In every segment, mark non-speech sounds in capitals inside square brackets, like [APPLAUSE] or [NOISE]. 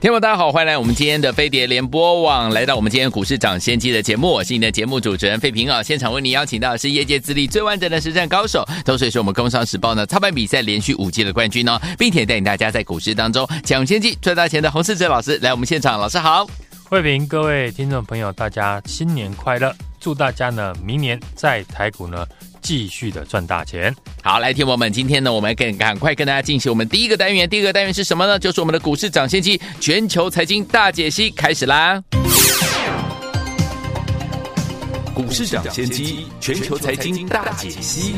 听众大家好，欢迎来我们今天的飞碟联播网，来到我们今天股市涨先机的节目，我是你的节目主持人费平啊。现场为你邀请到的是业界资历最完整的实战高手，同时也是我们工商时报呢操盘比赛连续五届的冠军哦，并且带领大家在股市当中抢先机赚大钱的洪世哲老师来我们现场，老师好，费平，各位听众朋友，大家新年快乐，祝大家呢明年在台股呢。继续的赚大钱。好，来，听我们今天呢，我们赶赶快跟大家进行我们第一个单元。第一个单元是什么呢？就是我们的股市涨先机全球财经大解析开始啦！股市涨先机全球财经大解析。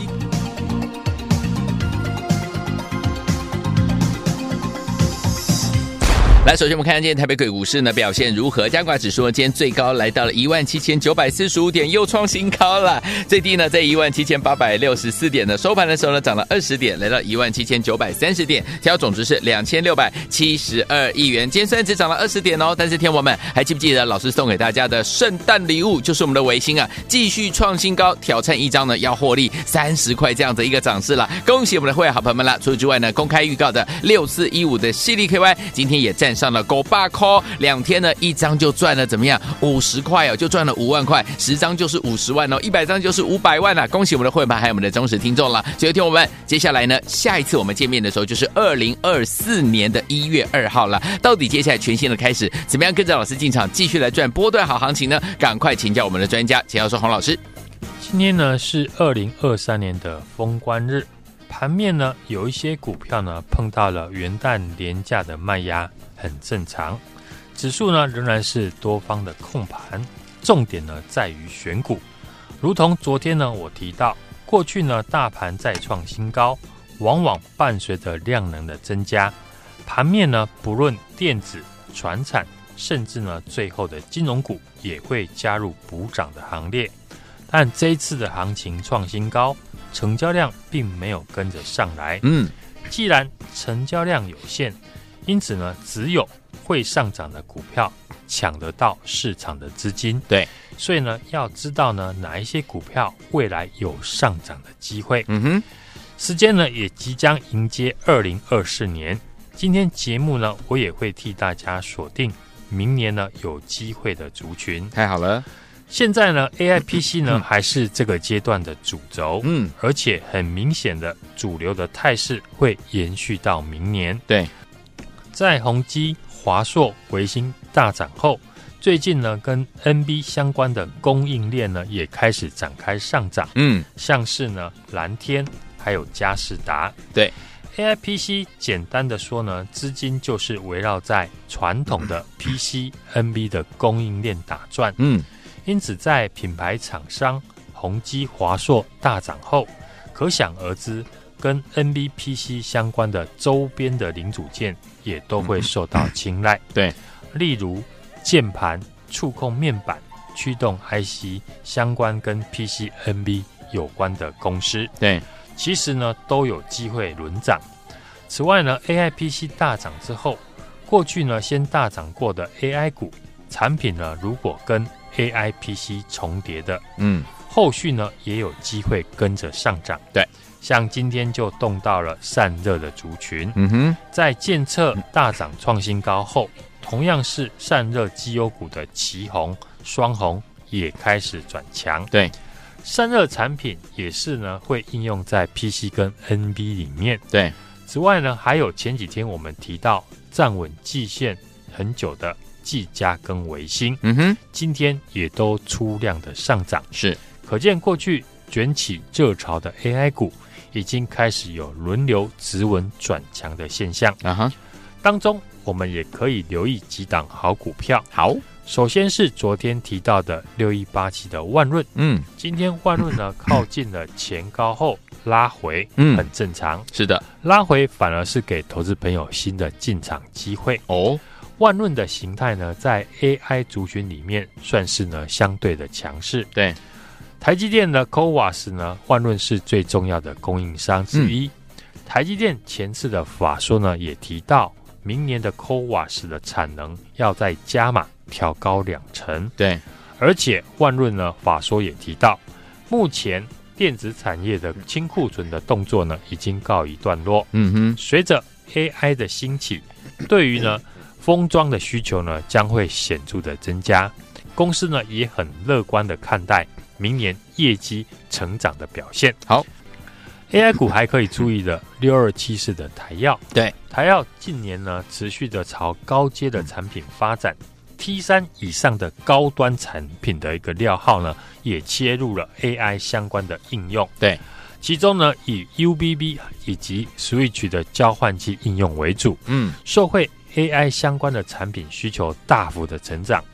来，首先我们看看今天台北鬼股市呢表现如何？加挂指数呢今天最高来到了一万七千九百四十五点，又创新高了。最低呢在一万七千八百六十四点呢，收盘的时候呢涨了二十点，来到一万七千九百三十点，成交总值是两千六百七十二亿元。今天虽然只涨了二十点哦，但是天王们还记不记得老师送给大家的圣诞礼物？就是我们的维新啊，继续创新高，挑战一张呢要获利三十块这样的一个涨势了。恭喜我们的会员好朋友们啦。除此之外呢，公开预告的六四一五的矽力 KY 今天也上了狗爸 call，两天呢一张就赚了怎么样？五十块哦，就赚了五万块，十张就是五十万哦，一百张就是五百万了。恭喜我们的会员还有我们的忠实听众了。所以听我们接下来呢，下一次我们见面的时候就是二零二四年的一月二号了。到底接下来全新的开始，怎么样跟着老师进场继续来赚波段好行情呢？赶快请教我们的专家，请教说洪老师。今天呢是二零二三年的封关日，盘面呢有一些股票呢碰到了元旦廉价的卖压。很正常，指数呢仍然是多方的控盘，重点呢在于选股。如同昨天呢我提到，过去呢大盘再创新高，往往伴随着量能的增加，盘面呢不论电子、船产，甚至呢最后的金融股也会加入补涨的行列。但这一次的行情创新高，成交量并没有跟着上来。嗯，既然成交量有限。因此呢，只有会上涨的股票抢得到市场的资金。对，所以呢，要知道呢，哪一些股票未来有上涨的机会。嗯哼，时间呢也即将迎接二零二四年。今天节目呢，我也会替大家锁定明年呢有机会的族群。太好了，现在呢，AIPC 呢、嗯、还是这个阶段的主轴。嗯，而且很明显的主流的态势会延续到明年。对。在宏基、华硕、维星大涨后，最近呢，跟 NB 相关的供应链呢也开始展开上涨。嗯，像是呢蓝天，还有嘉士达。对，AIPC 简单的说呢，资金就是围绕在传统的 PC、NB 的供应链打转。嗯，因此在品牌厂商宏基、华硕大涨后，可想而知。跟 NBPC 相关的周边的零组件也都会受到青睐。对，例如键盘、触控面板、驱动 IC 相关跟 PCNB 有关的公司。对，其实呢都有机会轮涨。此外呢，AIPC 大涨之后，过去呢先大涨过的 AI 股产品呢，如果跟 AIPC 重叠的，嗯，后续呢也有机会跟着上涨。对。像今天就动到了散热的族群，嗯哼，在建测大涨创新高后，同样是散热绩优股的奇红、双红也开始转强。对，散热产品也是呢，会应用在 PC 跟 NB 里面。对，此外呢，还有前几天我们提到站稳季线很久的技嘉跟维新，嗯哼，今天也都出量的上涨，是。可见过去卷起热潮的 AI 股。已经开始有轮流止稳转强的现象。啊哈，当中我们也可以留意几档好股票。好，首先是昨天提到的六一八七的万润，嗯，今天万润呢 [LAUGHS] 靠近了前高后拉回，嗯。很正常。是的，拉回反而是给投资朋友新的进场机会。哦，万润的形态呢，在 AI 族群里面算是呢相对的强势。对，台积电的 CoWoS 呢，万润是最重要的供应商之一。台积电前次的法说呢，也提到明年的 CoWoS 的产能要再加码调高两成。对，而且万润呢法说也提到，目前电子产业的清库存的动作呢已经告一段落。嗯哼，随着 AI 的兴起，对于呢封装的需求呢将会显著的增加。公司呢也很乐观的看待明年业绩成长的表现。好。AI 股还可以注意的六二七四的台药，对，台药近年呢持续的朝高阶的产品发展，T 三以上的高端产品的一个料号呢，也切入了 AI 相关的应用，对，其中呢以 UBB 以及 Switch 的交换器应用为主，嗯，受惠 AI 相关的产品需求大幅的成长，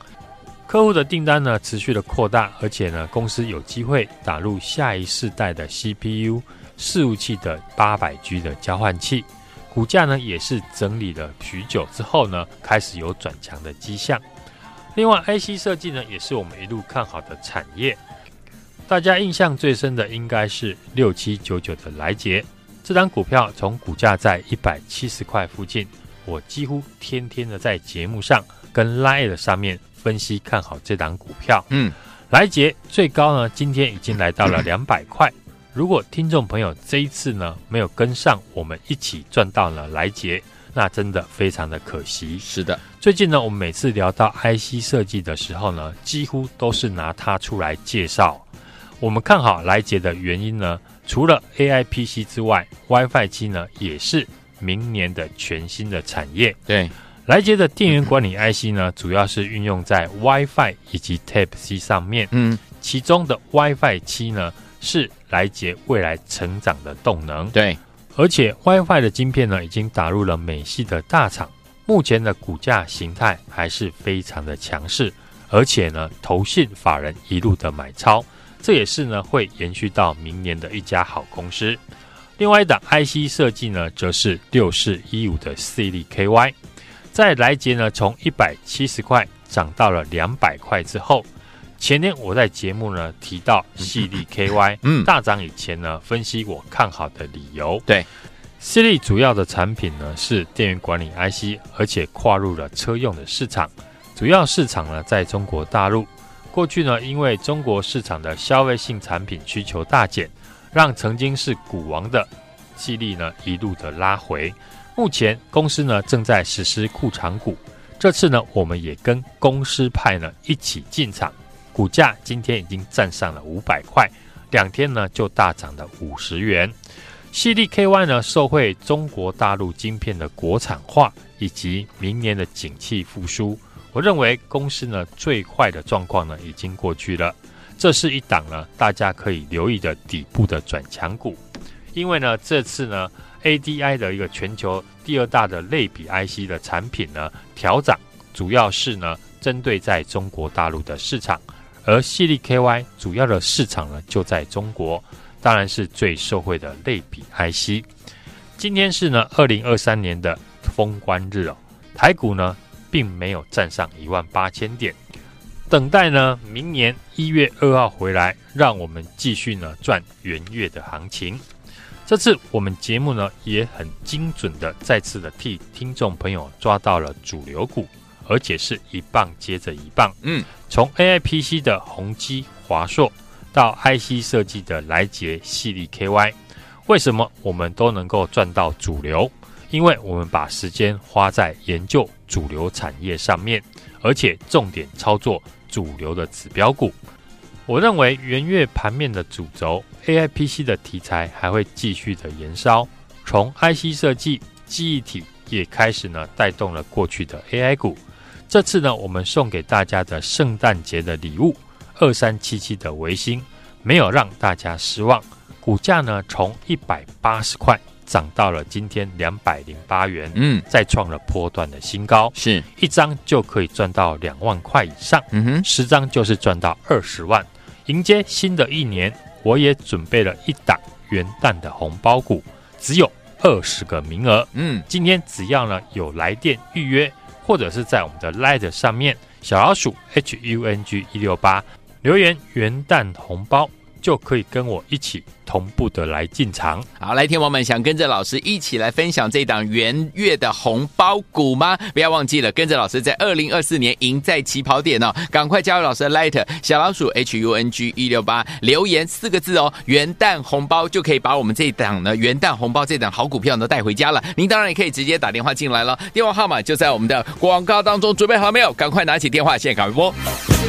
客户的订单呢持续的扩大，而且呢公司有机会打入下一世代的 CPU。伺服器的八百 G 的交换器，股价呢也是整理了许久之后呢，开始有转强的迹象。另外，IC 设计呢也是我们一路看好的产业。大家印象最深的应该是六七九九的来捷，这张股票从股价在一百七十块附近，我几乎天天的在节目上跟 Line 上面分析看好这档股票。嗯，来杰最高呢今天已经来到了 [COUGHS] 两百块。如果听众朋友这一次呢没有跟上，我们一起赚到了来杰，那真的非常的可惜。是的，最近呢，我们每次聊到 IC 设计的时候呢，几乎都是拿它出来介绍。我们看好来杰的原因呢，除了 AI PC 之外，WiFi 七呢也是明年的全新的产业。对，来捷的电源管理 IC 呢，主要是运用在 WiFi 以及 Type C 上面。嗯，其中的 WiFi 七呢，是来捷未来成长的动能，对，而且 WiFi 的晶片呢，已经打入了美系的大厂，目前的股价形态还是非常的强势，而且呢，投信法人一路的买超，这也是呢会延续到明年的一家好公司。另外一档 IC 设计呢，则是六四一五的矽力 KY，在来捷呢从一百七十块涨到了两百块之后。前天我在节目呢提到矽力 KY，嗯，大涨以前呢分析我看好的理由。对，矽力主要的产品呢是电源管理 IC，而且跨入了车用的市场，主要市场呢在中国大陆。过去呢因为中国市场的消费性产品需求大减，让曾经是股王的矽力呢一路的拉回。目前公司呢正在实施库藏股，这次呢我们也跟公司派呢一起进场。股价今天已经站上了五百块，两天呢就大涨了五十元。矽力 KY 呢受惠中国大陆晶片的国产化以及明年的景气复苏，我认为公司呢最坏的状况呢已经过去了。这是一档呢大家可以留意的底部的转强股，因为呢这次呢 ADI 的一个全球第二大的类比 IC 的产品呢调涨，主要是呢针对在中国大陆的市场。而矽力 KY 主要的市场呢就在中国，当然是最受惠的类比 IC。今天是呢二零二三年的封关日哦，台股呢并没有站上一万八千点，等待呢明年一月二号回来，让我们继续呢赚元月的行情。这次我们节目呢也很精准的再次的替听众朋友抓到了主流股。而且是一棒接着一棒，嗯，从 AIPC 的宏基、华硕到 IC 设计的来杰、系力 KY，为什么我们都能够赚到主流？因为我们把时间花在研究主流产业上面，而且重点操作主流的指标股。我认为元月盘面的主轴 AIPC 的题材还会继续的延烧，从 IC 设计、记忆体也开始呢带动了过去的 AI 股。这次呢，我们送给大家的圣诞节的礼物，二三七七的维新，没有让大家失望。股价呢，从一百八十块涨到了今天两百零八元，嗯，再创了波段的新高，是。一张就可以赚到两万块以上，嗯哼，十张就是赚到二十万。迎接新的一年，我也准备了一档元旦的红包股，只有二十个名额，嗯，今天只要呢有来电预约，或者是在我们的 Light 上面小老鼠 H U N G 一六八留言元旦红包。就可以跟我一起同步的来进场。好，来天王们想跟着老师一起来分享这档元月的红包股吗？不要忘记了，跟着老师在二零二四年赢在起跑点哦！赶快加入老师的 Light 小老鼠 H U N G 一六八，留言四个字哦，元旦红包就可以把我们这档呢元旦红包这档好股票呢带回家了。您当然也可以直接打电话进来了，电话号码就在我们的广告当中，准备好了没有？赶快拿起电话，现在赶快拨。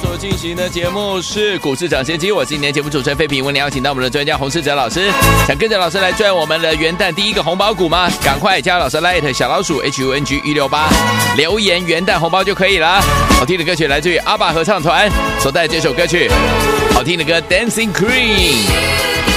所进行的节目是股市涨先机，我是今天节目主持人费平，为您邀请到我们的专家洪世哲老师，想跟着老师来赚我们的元旦第一个红包股吗？赶快加老师 Light 小老鼠 H U N G 一六八，留言元旦红包就可以了。好听的歌曲来自于阿爸合唱团所带这首歌曲，好听的歌 Dancing Queen。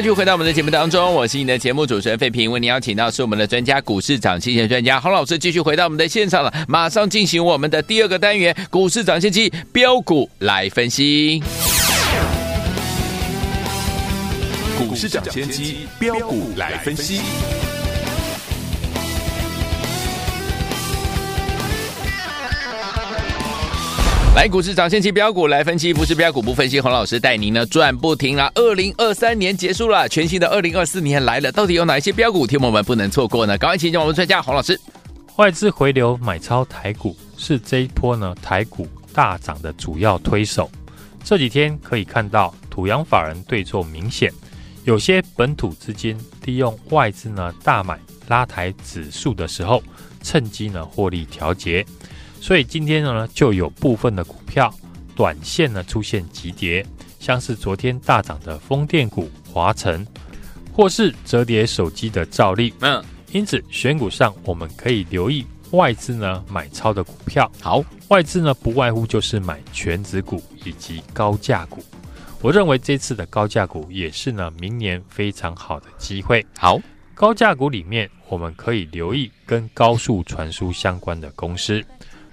欢迎继续回到我们的节目当中，我是你的节目主持人费平，为你邀请到是我们的专家股市涨先机专家洪老师，继续回到我们的现场了，马上进行我们的第二个单元股市涨先机标股来分析，股市涨先机标股来分析。来，股市涨先期标股来分析，不是标股不分析。洪老师带您呢赚不停了。二零二三年结束了，全新的二零二四年来了，到底有哪一些标股，听我们不能错过呢？赶快请教我们专家洪老师。外资回流买超台股，是这一波呢台股大涨的主要推手。这几天可以看到土洋法人对错明显，有些本土资金利用外资呢大买拉抬指数的时候，趁机呢获利调节。所以今天呢，就有部分的股票短线呢出现急跌，像是昨天大涨的风电股华晨，或是折叠手机的兆力。嗯，因此选股上我们可以留意外资呢买超的股票。好，外资呢不外乎就是买全值股以及高价股。我认为这次的高价股也是呢明年非常好的机会。好。高价股里面，我们可以留意跟高速传输相关的公司。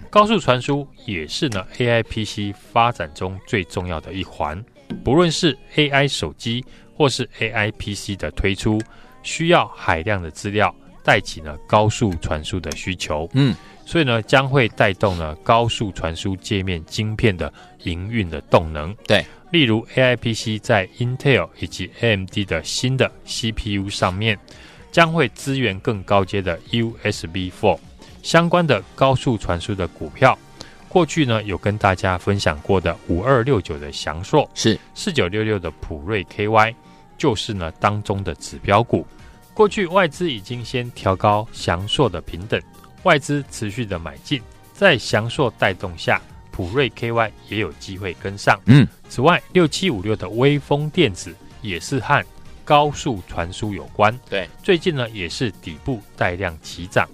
高速传输也是呢 AI PC 发展中最重要的一环。不论是 AI 手机或是 AI PC 的推出，需要海量的资料，带起呢高速传输的需求。嗯，所以呢将会带动呢高速传输界面晶片的营运的动能。对，例如 AI PC 在 Intel 以及 AMD 的新的 CPU 上面，将会支援更高阶的 USB4 相关的高速传输的股票。过去呢有跟大家分享过的五二六九的翔硕是四九六六的普瑞 KY，就是呢当中的指标股。过去外资已经先调高翔硕的平等，外资持续的买进，在翔硕带动下，普瑞 KY 也有机会跟上。嗯，此外六七五六的微风电子也是和高速传输有关。对，最近呢也是底部带量起涨。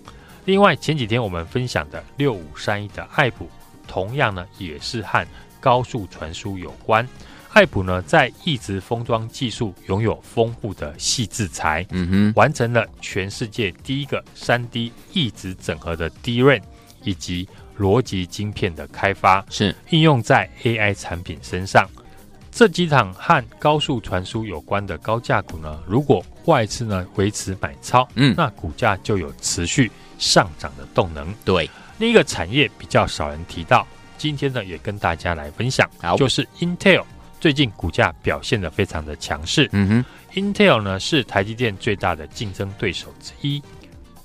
另外前几天我们分享的六五三一的爱普，同样呢也是和高速传输有关。爱普呢，在一直封装技术拥有丰富的细制材，嗯哼，完成了全世界第一个三 D 一直整合的 DRAM 以及逻辑晶片的开发，是应用在 AI 产品身上。这几场和高速传输有关的高价股呢，如果外资呢维持买超，嗯，那股价就有持续上涨的动能。对，另一个产业比较少人提到，今天呢也跟大家来分享，就是 Intel。最近股价表现得非常的强势。嗯哼，Intel 呢是台积电最大的竞争对手之一，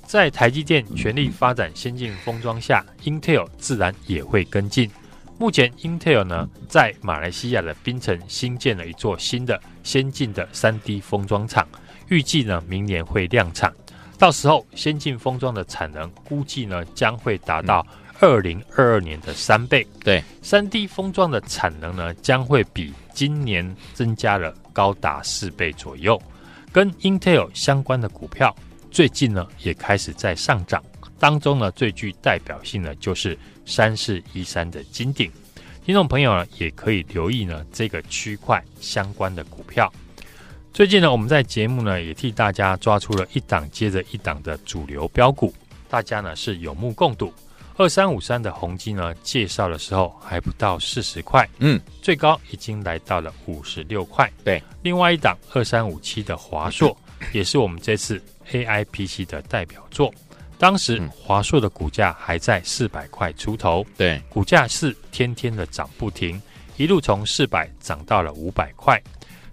在台积电全力发展先进封装下，Intel 自然也会跟进。目前，Intel 呢在马来西亚的槟城新建了一座新的先进的 3D 封装厂，预计呢明年会量产，到时候先进封装的产能估计呢将会达到二零二二年的三倍。对三 D 封装的产能呢将会比今年增加了高达四倍左右，跟 Intel 相关的股票最近呢也开始在上涨。当中呢最具代表性的就是三四一三的金鼎，听众朋友呢也可以留意呢这个区块相关的股票。最近呢我们在节目呢也替大家抓出了一档接着一档的主流标股，大家呢是有目共睹。二三五三的宏基呢，介绍的时候还不到四十块，嗯，最高已经来到了五十六块。对，另外一档二三五七的华硕，[CLEARS THROAT] 也是我们这次 AI PC 的代表作。当时华硕的股价还在四百块出头，对，股价是天天的涨不停，一路从四百涨到了五百块。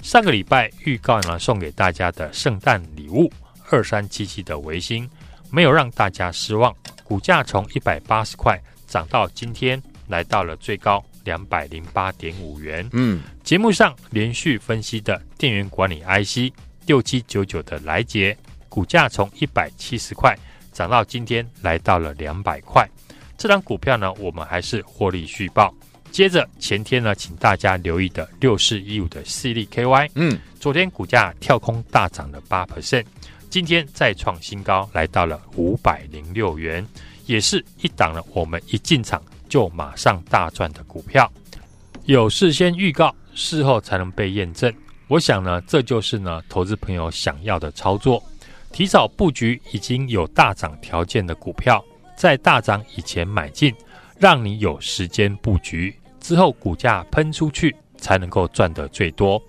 上个礼拜预告呢，送给大家的圣诞礼物二三七七的维新，没有让大家失望。股价从一百八十块涨到今天来到了最高两百零八点五元。嗯，节目上连续分析的电源管理 IC 六七九九的来杰，股价从一百七十块涨到今天来到了两百块。这张股票呢，我们还是获利续报。接着前天呢，请大家留意的六四一五的矽力 KY，嗯，昨天股价跳空大涨了八 percent。今天再创新高，来到了五百零六元，也是一档了。我们一进场就马上大赚的股票，有事先预告，事后才能被验证。我想呢，这就是呢，投资朋友想要的操作。提早布局已经有大涨条件的股票，在大涨以前买进，让你有时间布局，之后股价喷出去才能够赚得最多。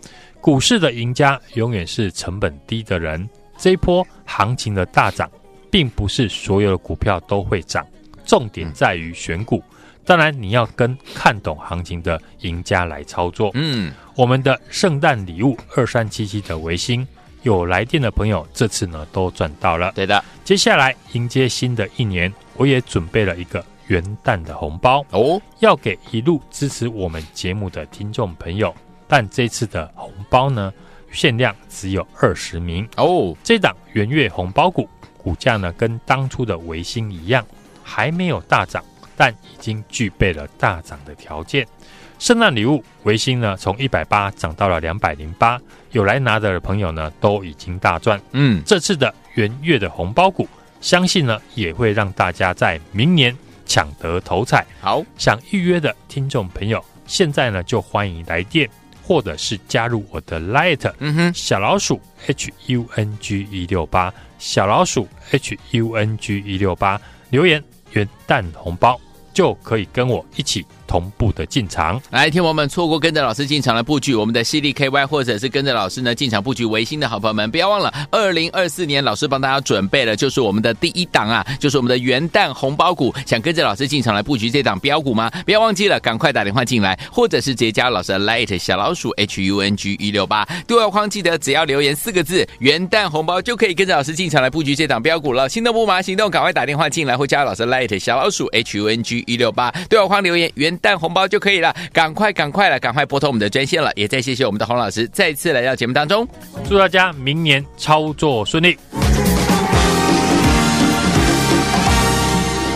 股市的赢家永远是成本低的人。这一波行情的大涨，并不是所有的股票都会涨，重点在于选股。当然，你要跟看懂行情的赢家来操作。嗯，我们的圣诞礼物二三七七的维新有来电的朋友，这次呢都赚到了。对的，接下来迎接新的一年，我也准备了一个元旦的红包哦，要给一路支持我们节目的听众朋友。但这次的红包呢，限量只有二十名哦。这档元月红包股股价呢，跟当初的维新一样，还没有大涨，但已经具备了大涨的条件。圣诞礼物，维新呢从一百八涨到了两百零八，有来拿的朋友呢都已经大赚。嗯，这次的元月的红包股，相信呢也会让大家在明年抢得头彩。好，想预约的听众朋友，现在呢就欢迎来电。或者是加入我的 Light，嗯哼，小老鼠 H U N G 一六八，小老鼠 H U N G 一六八，留言元旦红包就可以跟我一起。同步的进场，来，听我们错过跟着老师进场的布局，我们的 C D K Y，或者是跟着老师呢进场布局维新的好朋友们，不要忘了，二零二四年老师帮大家准备了，就是我们的第一档啊，就是我们的元旦红包股，想跟着老师进场来布局这档标股吗？不要忘记了，赶快打电话进来，或者是直接加老师的 Light 小老鼠 H U N G 一六八，对话框记得只要留言四个字元旦红包，就可以跟着老师进场来布局这档标股了。心动不麻行动，赶快打电话进来，或加老师 Light 小老鼠 H U N G 一六八，对话框留言元。但红包就可以了，赶快赶快了，赶快拨通我们的专线了。也再谢谢我们的洪老师再次来到节目当中，祝大家明年操作顺利。